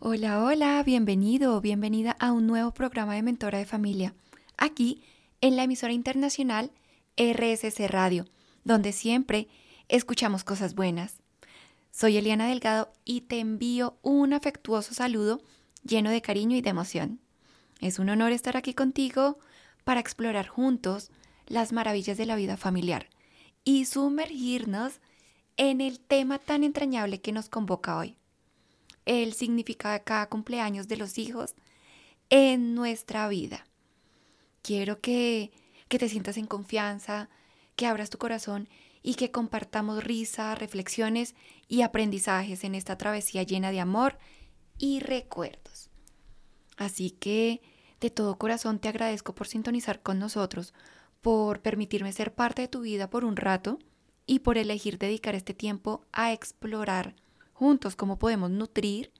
Hola, hola, bienvenido o bienvenida a un nuevo programa de Mentora de Familia, aquí en la emisora internacional RSC Radio, donde siempre escuchamos cosas buenas. Soy Eliana Delgado y te envío un afectuoso saludo lleno de cariño y de emoción. Es un honor estar aquí contigo para explorar juntos las maravillas de la vida familiar y sumergirnos en el tema tan entrañable que nos convoca hoy, el significado de cada cumpleaños de los hijos en nuestra vida. Quiero que, que te sientas en confianza, que abras tu corazón y que compartamos risa, reflexiones y aprendizajes en esta travesía llena de amor y recuerdos. Así que de todo corazón te agradezco por sintonizar con nosotros, por permitirme ser parte de tu vida por un rato y por elegir dedicar este tiempo a explorar juntos cómo podemos nutrir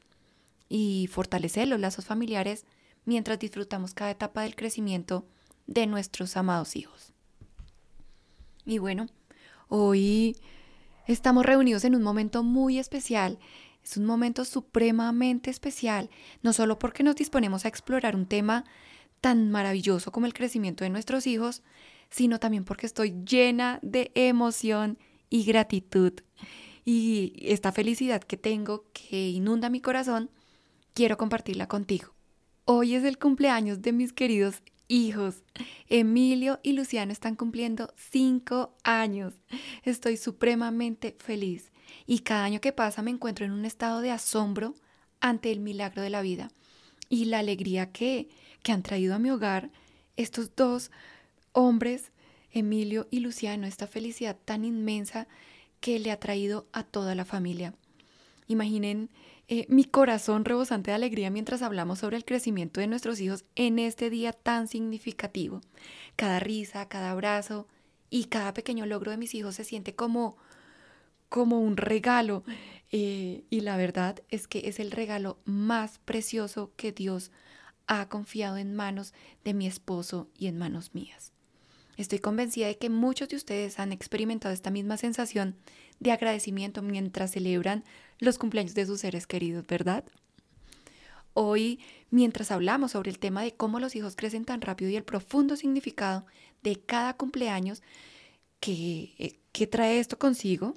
y fortalecer los lazos familiares mientras disfrutamos cada etapa del crecimiento de nuestros amados hijos. Y bueno, hoy estamos reunidos en un momento muy especial. Es un momento supremamente especial, no solo porque nos disponemos a explorar un tema tan maravilloso como el crecimiento de nuestros hijos, sino también porque estoy llena de emoción y gratitud. Y esta felicidad que tengo, que inunda mi corazón, quiero compartirla contigo. Hoy es el cumpleaños de mis queridos hijos. Emilio y Luciano están cumpliendo cinco años. Estoy supremamente feliz y cada año que pasa me encuentro en un estado de asombro ante el milagro de la vida y la alegría que, que han traído a mi hogar estos dos hombres, Emilio y Luciano, esta felicidad tan inmensa que le ha traído a toda la familia. Imaginen eh, mi corazón rebosante de alegría mientras hablamos sobre el crecimiento de nuestros hijos en este día tan significativo. Cada risa, cada abrazo y cada pequeño logro de mis hijos se siente como, como un regalo. Eh, y la verdad es que es el regalo más precioso que Dios ha confiado en manos de mi esposo y en manos mías. Estoy convencida de que muchos de ustedes han experimentado esta misma sensación de agradecimiento mientras celebran los cumpleaños de sus seres queridos, ¿verdad? Hoy, mientras hablamos sobre el tema de cómo los hijos crecen tan rápido y el profundo significado de cada cumpleaños que, eh, que trae esto consigo,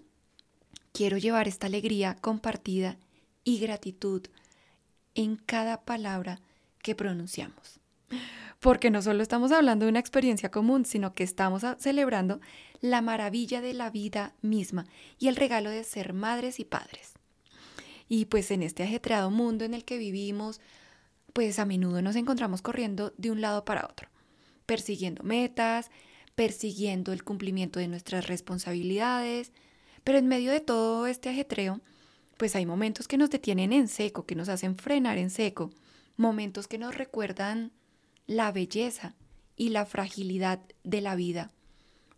quiero llevar esta alegría compartida y gratitud en cada palabra que pronunciamos porque no solo estamos hablando de una experiencia común, sino que estamos celebrando la maravilla de la vida misma y el regalo de ser madres y padres. Y pues en este ajetreado mundo en el que vivimos, pues a menudo nos encontramos corriendo de un lado para otro, persiguiendo metas, persiguiendo el cumplimiento de nuestras responsabilidades, pero en medio de todo este ajetreo, pues hay momentos que nos detienen en seco, que nos hacen frenar en seco, momentos que nos recuerdan la belleza y la fragilidad de la vida.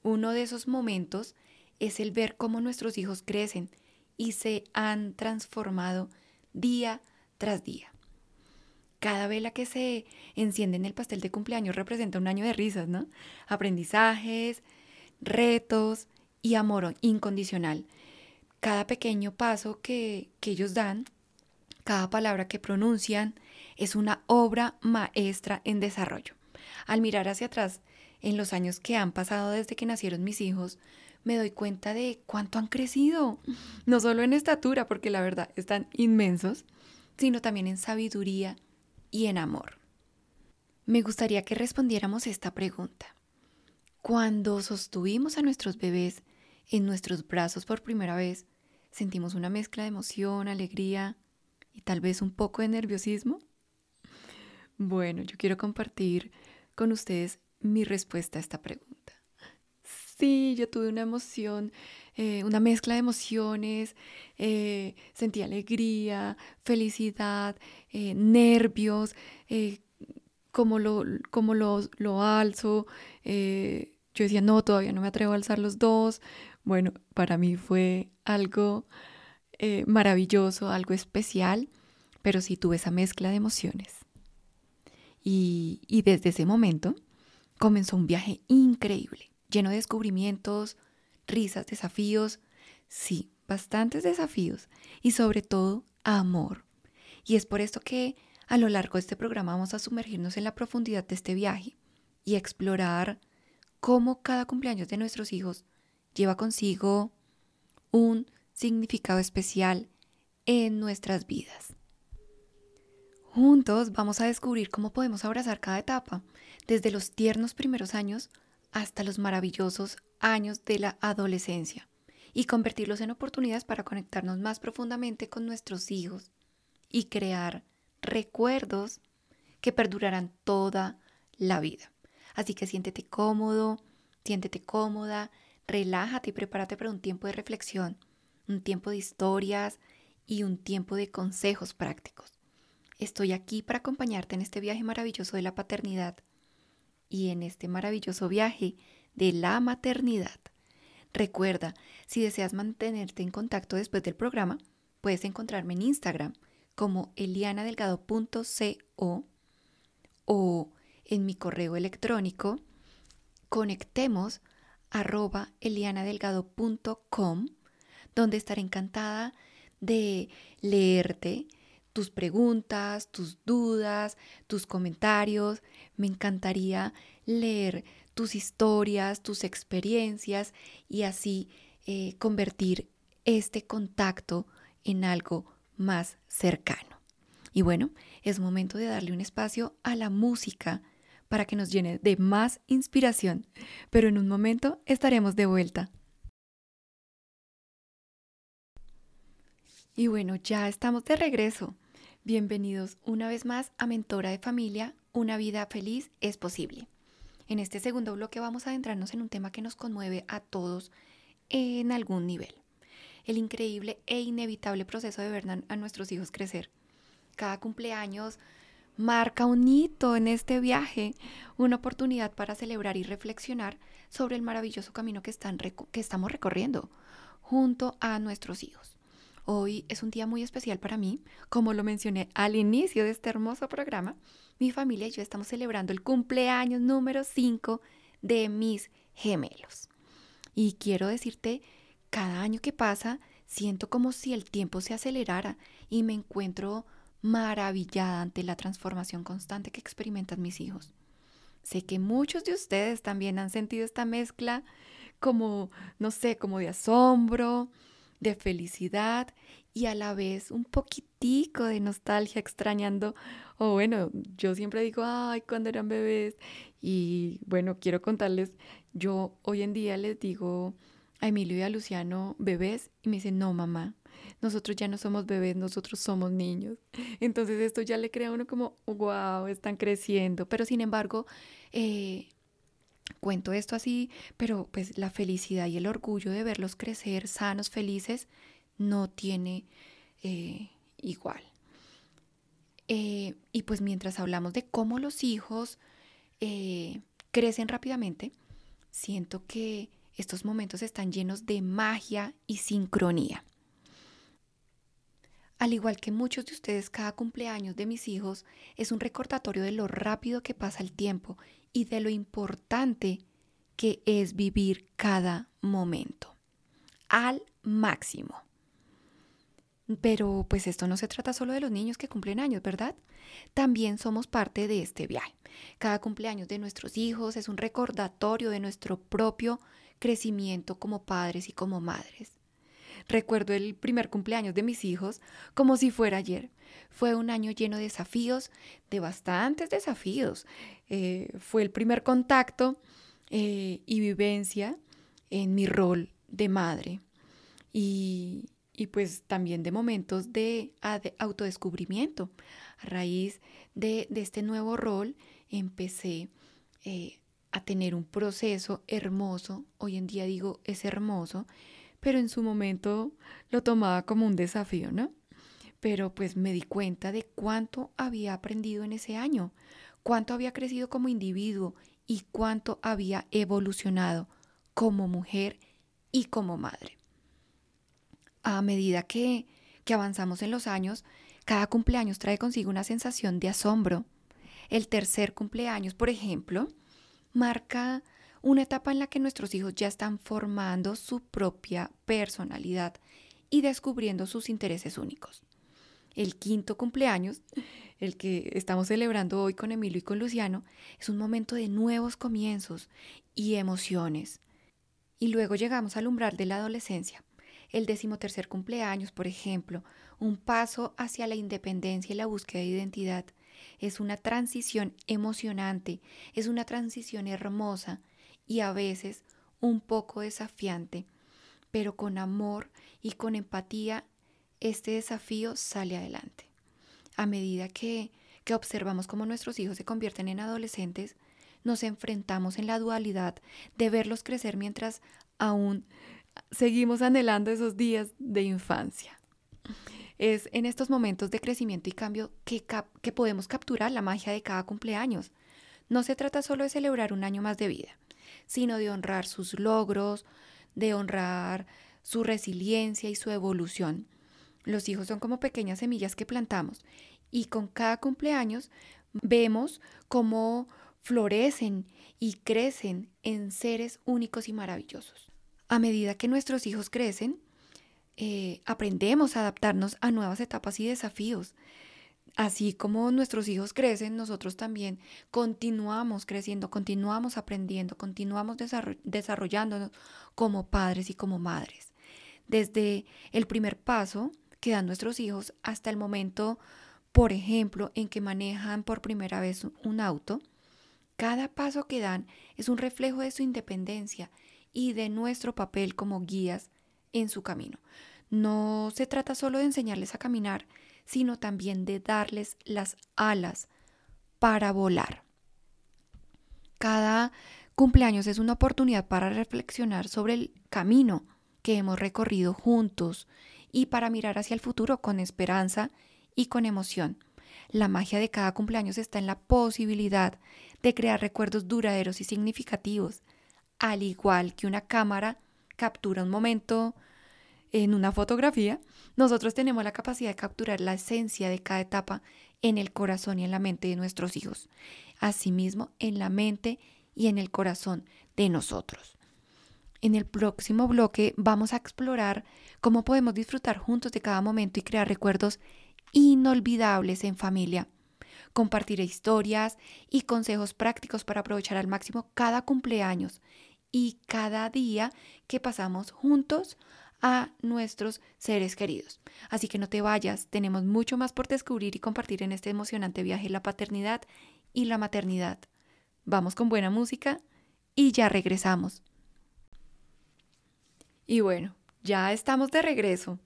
Uno de esos momentos es el ver cómo nuestros hijos crecen y se han transformado día tras día. Cada vela que se enciende en el pastel de cumpleaños representa un año de risas, ¿no? Aprendizajes, retos y amor incondicional. Cada pequeño paso que, que ellos dan, cada palabra que pronuncian, es una obra maestra en desarrollo. Al mirar hacia atrás, en los años que han pasado desde que nacieron mis hijos, me doy cuenta de cuánto han crecido, no solo en estatura, porque la verdad están inmensos, sino también en sabiduría y en amor. Me gustaría que respondiéramos esta pregunta. Cuando sostuvimos a nuestros bebés en nuestros brazos por primera vez, sentimos una mezcla de emoción, alegría y tal vez un poco de nerviosismo. Bueno, yo quiero compartir con ustedes mi respuesta a esta pregunta. Sí, yo tuve una emoción, eh, una mezcla de emociones, eh, sentí alegría, felicidad, eh, nervios, como, lo, como lo, lo alzo. yo decía, no, todavía no me atrevo a alzar los dos. Bueno, para mí fue algo maravilloso, algo especial, pero sí tuve esa mezcla de emociones. Y, desde ese momento comenzó un viaje increíble, lleno de descubrimientos, risas, desafíos, sí, bastantes desafíos y sobre todo amor. Y es por esto que a lo largo de este programa vamos a sumergirnos en la profundidad de este viaje y explorar cómo cada cumpleaños de nuestros hijos lleva consigo un significado especial en nuestras vidas. Juntos vamos a descubrir cómo podemos abrazar cada etapa, desde los tiernos primeros años hasta los maravillosos años de la adolescencia, y convertirlos en oportunidades para conectarnos más profundamente con nuestros hijos y crear recuerdos que perdurarán toda la vida. Así que siéntete cómodo, siéntete cómoda, relájate y prepárate para un tiempo de reflexión, un tiempo de historias y un tiempo de consejos prácticos. Estoy aquí para acompañarte en este viaje maravilloso de la paternidad y en este maravilloso viaje de la maternidad. Recuerda, si deseas mantenerte en contacto después del programa, puedes encontrarme en Instagram como elianadelgado.co o en mi correo electrónico conectemos arroba elianadelgado.com, donde estaré encantada de leerte tus preguntas, tus dudas, tus comentarios. Me encantaría leer tus historias, tus experiencias y así eh, convertir este contacto en algo más cercano. Y bueno, es momento de darle un espacio a la música para que nos llene de más inspiración, pero en un momento estaremos de vuelta. Y bueno, ya estamos de regreso. Bienvenidos una vez más a Mentora de Familia, una vida feliz es posible. En este segundo bloque vamos a adentrarnos en un tema que nos conmueve a todos en algún nivel. El increíble e inevitable proceso de ver a nuestros hijos crecer. Cada cumpleaños marca un hito en este viaje, una oportunidad para celebrar y reflexionar sobre el maravilloso camino que, que estamos recorriendo junto a nuestros hijos. Hoy es un día muy especial para mí, como lo mencioné al inicio de este hermoso programa. Mi familia y yo estamos celebrando el cumpleaños número 5 de mis gemelos. Y quiero decirte, cada año que pasa, siento como si el tiempo se acelerara y me encuentro maravillada ante la transformación constante que experimentan mis hijos. Sé que muchos de ustedes también han sentido esta mezcla como, no sé, como de asombro, de felicidad y a la vez un poquitico de nostalgia extrañando, o bueno, yo siempre digo, ay, cuando eran bebés. Y bueno, quiero contarles, yo hoy en día les digo a Emilio y a Luciano bebés y me dicen, no, mamá, nosotros ya no somos bebés, nosotros somos niños. Entonces esto ya le crea a uno como, wow, están creciendo. Pero sin embargo, eh, cuento esto así, pero pues la felicidad y el orgullo de verlos crecer sanos, felices, no tiene eh, igual. Eh, y pues mientras hablamos de cómo los hijos crecen rápidamente, siento que estos momentos están llenos de magia y sincronía. Al igual que muchos de ustedes, cada cumpleaños de mis hijos es un recordatorio de lo rápido que pasa el tiempo y de lo importante que es vivir cada momento al máximo. Pero pues esto no se trata solo de los niños que cumplen años, ¿verdad? También somos parte de este viaje. Cada cumpleaños de nuestros hijos es un recordatorio de nuestro propio crecimiento como padres y como madres. Recuerdo el primer cumpleaños de mis hijos como si fuera ayer. Fue un año lleno de desafíos, de bastantes desafíos. Eh, fue el primer contacto eh, y vivencia en mi rol de madre. Y, pues también de momentos de, autodescubrimiento. A raíz de, este nuevo rol empecé eh, a tener un proceso hermoso. Hoy en día digo es hermoso pero en su momento lo tomaba como un desafío, ¿no? Pero pues me di cuenta de cuánto había aprendido en ese año, cuánto había crecido como individuo y cuánto había evolucionado como mujer y como madre. A medida que, que avanzamos en los años, cada cumpleaños trae consigo una sensación de asombro. El tercer cumpleaños, por ejemplo, marca una etapa en la que nuestros hijos ya están formando su propia personalidad y descubriendo sus intereses únicos. El quinto cumpleaños, el que estamos celebrando hoy con Emilio y con Luciano, es un momento de nuevos comienzos y emociones. Y luego llegamos al umbral de la adolescencia. El decimotercer cumpleaños, por ejemplo, un paso hacia la independencia y la búsqueda de identidad. Es una transición emocionante, es una transición hermosa y a veces un poco desafiante, pero con amor y con empatía este desafío sale adelante. A medida que, que observamos cómo nuestros hijos se convierten en adolescentes, nos enfrentamos en la dualidad de verlos crecer mientras aún seguimos anhelando esos días de infancia. Es en estos momentos de crecimiento y cambio que, que podemos capturar la magia de cada cumpleaños. No se trata solo de celebrar un año más de vida, sino de honrar sus logros, de honrar su resiliencia y su evolución. Los hijos son como pequeñas semillas que plantamos y con cada cumpleaños vemos cómo florecen y crecen en seres únicos y maravillosos. A medida que nuestros hijos crecen, eh, aprendemos a adaptarnos a nuevas etapas y desafíos. Así como nuestros hijos crecen, nosotros también continuamos creciendo, continuamos aprendiendo, continuamos desarrollándonos como padres y como madres. Desde el primer paso que dan nuestros hijos hasta el momento, por ejemplo, en que manejan por primera vez un auto, cada paso que dan es un reflejo de su independencia y de nuestro papel como guías en su camino. No se trata solo de enseñarles a caminar, sino también de darles las alas para volar. Cada cumpleaños es una oportunidad para reflexionar sobre el camino que hemos recorrido juntos y para mirar hacia el futuro con esperanza y con emoción. La magia de cada cumpleaños está en la posibilidad de crear recuerdos duraderos y significativos, al igual que una cámara captura un momento en una fotografía, nosotros tenemos la capacidad de capturar la esencia de cada etapa en el corazón y en la mente de nuestros hijos, asimismo en la mente y en el corazón de nosotros. En el próximo bloque vamos a explorar cómo podemos disfrutar juntos de cada momento y crear recuerdos inolvidables en familia. Compartiré historias y consejos prácticos para aprovechar al máximo cada cumpleaños y cada día que pasamos juntos a nuestros seres queridos. Así que no te vayas, tenemos mucho más por descubrir y compartir en este emocionante viaje la paternidad y la maternidad. Vamos con buena música y ya regresamos. Y bueno, ya estamos de regreso,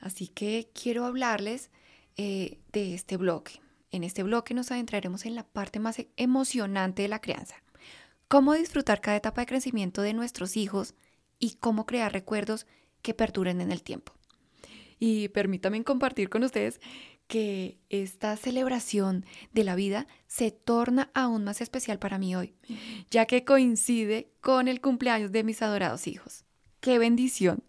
así que quiero hablarles eh, de este bloque. En este bloque nos adentraremos en la parte más emocionante de la crianza. Cómo disfrutar cada etapa de crecimiento de nuestros hijos y cómo crear recuerdos que perduren en el tiempo. Y permítanme compartir con ustedes que esta celebración de la vida se torna aún más especial para mí hoy, ya que coincide con el cumpleaños de mis adorados hijos. ¡Qué bendición!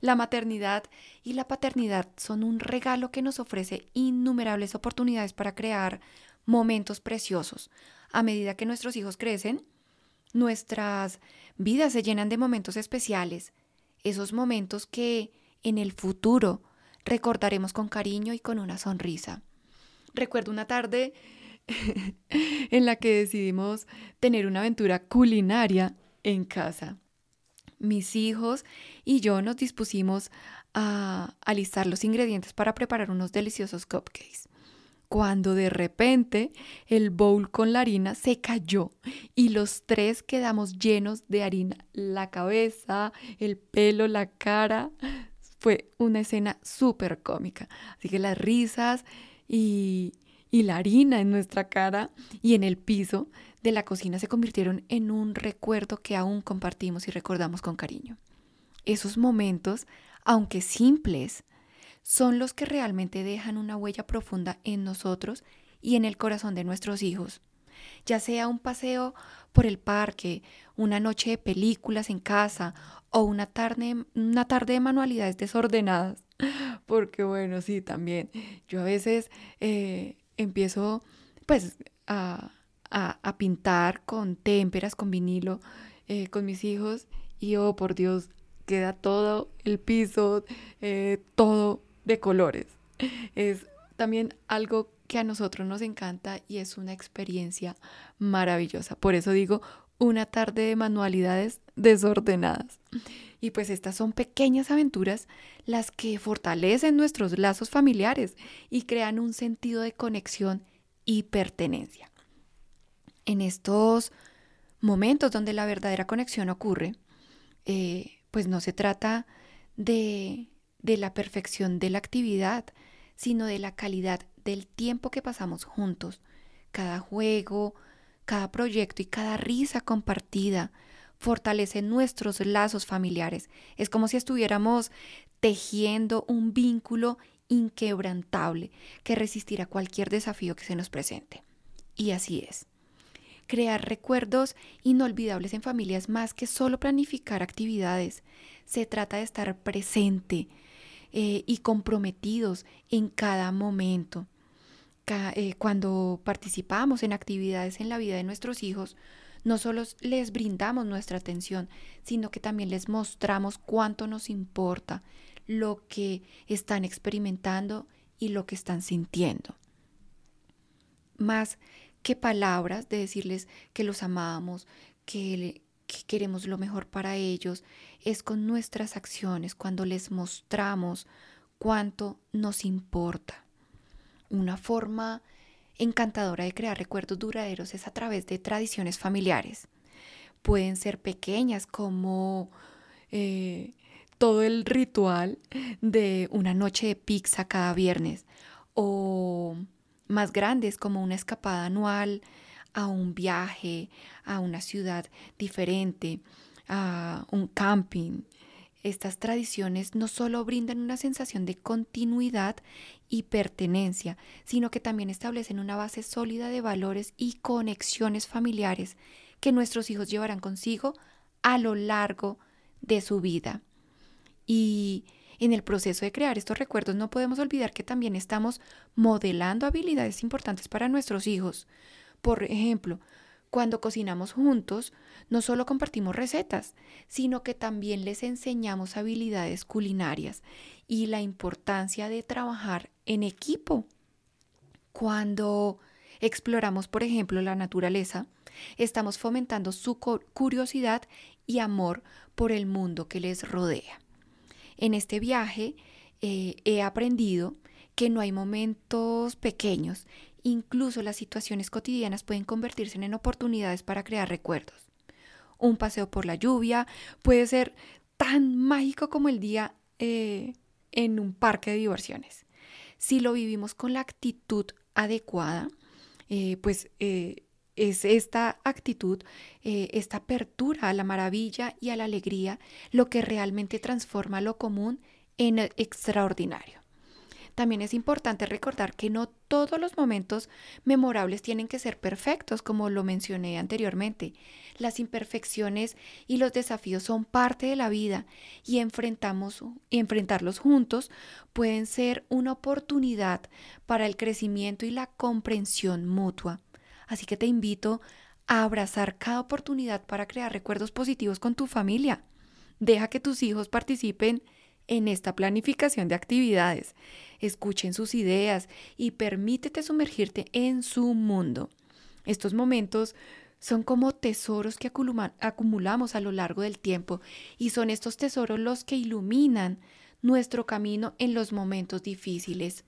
La maternidad y la paternidad son un regalo que nos ofrece innumerables oportunidades para crear momentos preciosos. A medida que nuestros hijos crecen, nuestras vidas se llenan de momentos especiales, esos momentos que en el futuro recordaremos con cariño y con una sonrisa. Recuerdo una tarde en la que decidimos tener una aventura culinaria en casa. Mis hijos y yo nos dispusimos a alistar los ingredientes para preparar unos deliciosos cupcakes cuando de repente el bowl con la harina se cayó y los tres quedamos llenos de harina. La cabeza, el pelo, la cara. Fue una escena súper cómica. Así que las risas y, y la harina en nuestra cara y en el piso de la cocina se convirtieron en un recuerdo que aún compartimos y recordamos con cariño. Esos momentos, aunque simples, son los que realmente dejan una huella profunda en nosotros y en el corazón de nuestros hijos. Ya sea un paseo por el parque, una noche de películas en casa o una tarde, una tarde de manualidades desordenadas. Porque bueno, sí, también. Yo a veces eh, empiezo pues a, pintar con témperas, con vinilo, eh, con mis hijos y oh, por Dios, queda todo el piso, eh, todo de colores. Es también algo que a nosotros nos encanta y es una experiencia maravillosa. Por eso digo, una tarde de manualidades desordenadas. Y pues estas son pequeñas aventuras las que fortalecen nuestros lazos familiares y crean un sentido de conexión y pertenencia. En estos momentos donde la verdadera conexión ocurre, eh, pues no se trata de, de la perfección de la actividad, sino de la calidad del tiempo que pasamos juntos. Cada juego, cada proyecto y cada risa compartida fortalece nuestros lazos familiares. Es como si estuviéramos tejiendo un vínculo inquebrantable que resistirá cualquier desafío que se nos presente. Y así es. Crear recuerdos inolvidables en familia es más que solo planificar actividades. Se trata de estar presente eh, y comprometidos en cada momento. Eh, cuando participamos en actividades en la vida de nuestros hijos, no solo les brindamos nuestra atención, sino que también les mostramos cuánto nos importa lo que están experimentando y lo que están sintiendo. Más que palabras de decirles que los amamos, que, queremos lo mejor para ellos, es con nuestras acciones cuando les mostramos cuánto nos importa. Una forma encantadora de crear recuerdos duraderos es a través de tradiciones familiares. Pueden ser pequeñas como eh, todo el ritual de una noche de pizza cada viernes o más grandes como una escapada anual a un viaje, a una ciudad diferente, a un camping. Estas tradiciones no solo brindan una sensación de continuidad y pertenencia, sino que también establecen una base sólida de valores y conexiones familiares que nuestros hijos llevarán consigo a lo largo de su vida. Y en el proceso de crear estos recuerdos no podemos olvidar que también estamos modelando habilidades importantes para nuestros hijos. Por ejemplo, cuando cocinamos juntos, no solo compartimos recetas, sino que también les enseñamos habilidades culinarias y la importancia de trabajar en equipo. Cuando exploramos, por ejemplo, la naturaleza, estamos fomentando su curiosidad y amor por el mundo que les rodea. En este viaje eh, he aprendido que no hay momentos pequeños, incluso las situaciones cotidianas pueden convertirse en oportunidades para crear recuerdos. Un paseo por la lluvia puede ser tan mágico como el día eh, en un parque de diversiones. Si lo vivimos con la actitud adecuada, eh, pues es esta actitud, eh, esta apertura a la maravilla y a la alegría lo que realmente transforma lo común en extraordinario. También es importante recordar que no todos los momentos memorables tienen que ser perfectos, como lo mencioné anteriormente. Las imperfecciones y los desafíos son parte de la vida y enfrentamos y enfrentarlos juntos pueden ser una oportunidad para el crecimiento y la comprensión mutua. Así que te invito a abrazar cada oportunidad para crear recuerdos positivos con tu familia. Deja que tus hijos participen en esta planificación de actividades, escuchen sus ideas y permítete sumergirte en su mundo. Estos momentos son como tesoros que acumulamos a lo largo del tiempo y son estos tesoros los que iluminan nuestro camino en los momentos difíciles.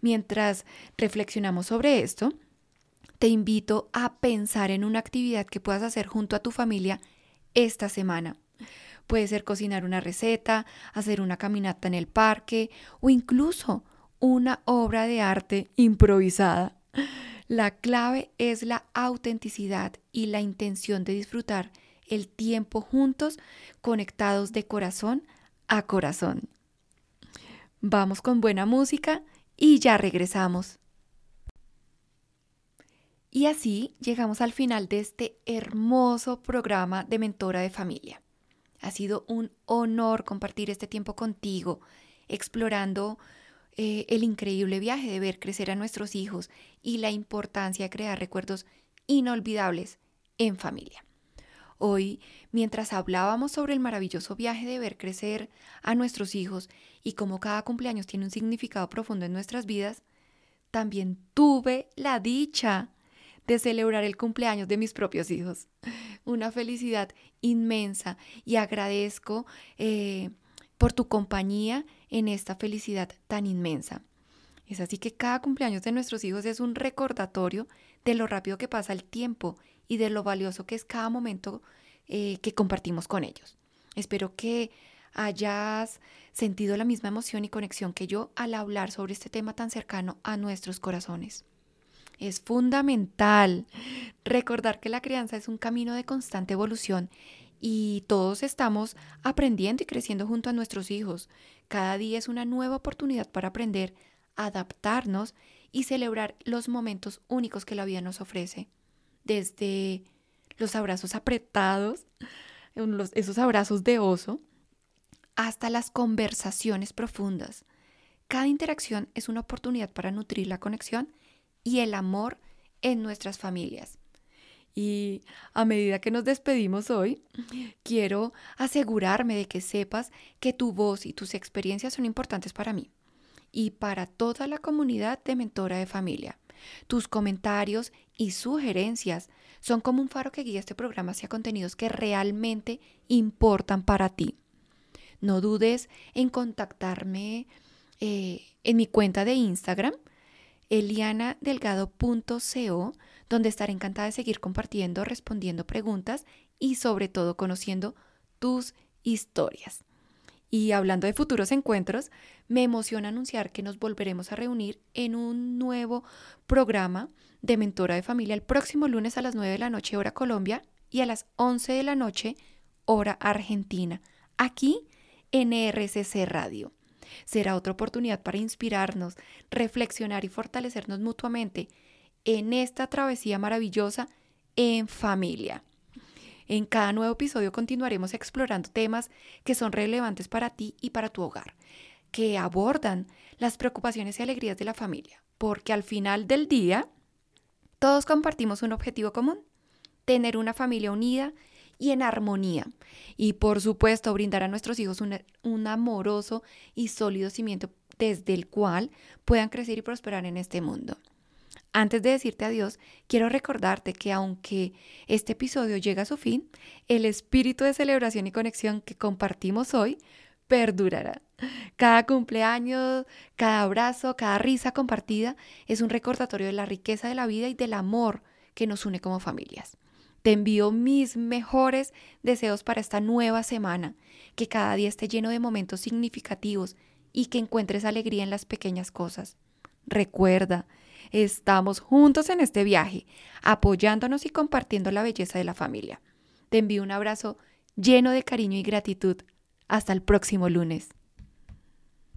Mientras reflexionamos sobre esto, te invito a pensar en una actividad que puedas hacer junto a tu familia esta semana. Puede ser cocinar una receta, hacer una caminata en el parque o incluso una obra de arte improvisada. La clave es la autenticidad y la intención de disfrutar el tiempo juntos, conectados de corazón a corazón. Vamos con buena música y ya regresamos. Y así llegamos al final de este hermoso programa de Mentora de Familia. Ha sido un honor compartir este tiempo contigo, explorando eh, el increíble viaje de ver crecer a nuestros hijos y la importancia de crear recuerdos inolvidables en familia. Hoy, mientras hablábamos sobre el maravilloso viaje de ver crecer a nuestros hijos y cómo cada cumpleaños tiene un significado profundo en nuestras vidas, también tuve la dicha de celebrar el cumpleaños de mis propios hijos. Una felicidad inmensa y agradezco eh, por tu compañía en esta felicidad tan inmensa. Es así que cada cumpleaños de nuestros hijos es un recordatorio de lo rápido que pasa el tiempo y de lo valioso que es cada momento eh, que compartimos con ellos. Espero que hayas sentido la misma emoción y conexión que yo al hablar sobre este tema tan cercano a nuestros corazones. Es fundamental recordar que la crianza es un camino de constante evolución y todos estamos aprendiendo y creciendo junto a nuestros hijos. Cada día es una nueva oportunidad para aprender, adaptarnos y celebrar los momentos únicos que la vida nos ofrece. Desde los abrazos apretados, esos abrazos de oso, hasta las conversaciones profundas. Cada interacción es una oportunidad para nutrir la conexión y el amor en nuestras familias. Y a medida que nos despedimos hoy, quiero asegurarme de que sepas que tu voz y tus experiencias son importantes para mí y para toda la comunidad de Mentora de Familia. Tus comentarios y sugerencias son como un faro que guía este programa hacia contenidos que realmente importan para ti. No dudes en contactarme eh, en mi cuenta de Instagram, elianadelgado.co, donde estaré encantada de seguir compartiendo, respondiendo preguntas y sobre todo conociendo tus historias. Y hablando de futuros encuentros, me emociona anunciar que nos volveremos a reunir en un nuevo programa de Mentora de Familia el próximo lunes a las 9 de la noche hora Colombia y a las 11 de la noche hora Argentina, aquí en RCC Radio. Será otra oportunidad para inspirarnos, reflexionar y fortalecernos mutuamente en esta travesía maravillosa en familia. En cada nuevo episodio continuaremos explorando temas que son relevantes para ti y para tu hogar, que abordan las preocupaciones y alegrías de la familia, porque al final del día todos compartimos un objetivo común, tener una familia unida y en armonía. Y por supuesto, brindar a nuestros hijos un, un, amoroso y sólido cimiento desde el cual puedan crecer y prosperar en este mundo. Antes de decirte adiós, quiero recordarte que aunque este episodio llega a su fin, el espíritu de celebración y conexión que compartimos hoy perdurará. Cada cumpleaños, cada abrazo, cada risa compartida es un recordatorio de la riqueza de la vida y del amor que nos une como familias. Te envío mis mejores deseos para esta nueva semana, que cada día esté lleno de momentos significativos y que encuentres alegría en las pequeñas cosas. Recuerda, Estamos juntos en este viaje, apoyándonos y compartiendo la belleza de la familia. Te envío un abrazo lleno de cariño y gratitud. Hasta el próximo lunes.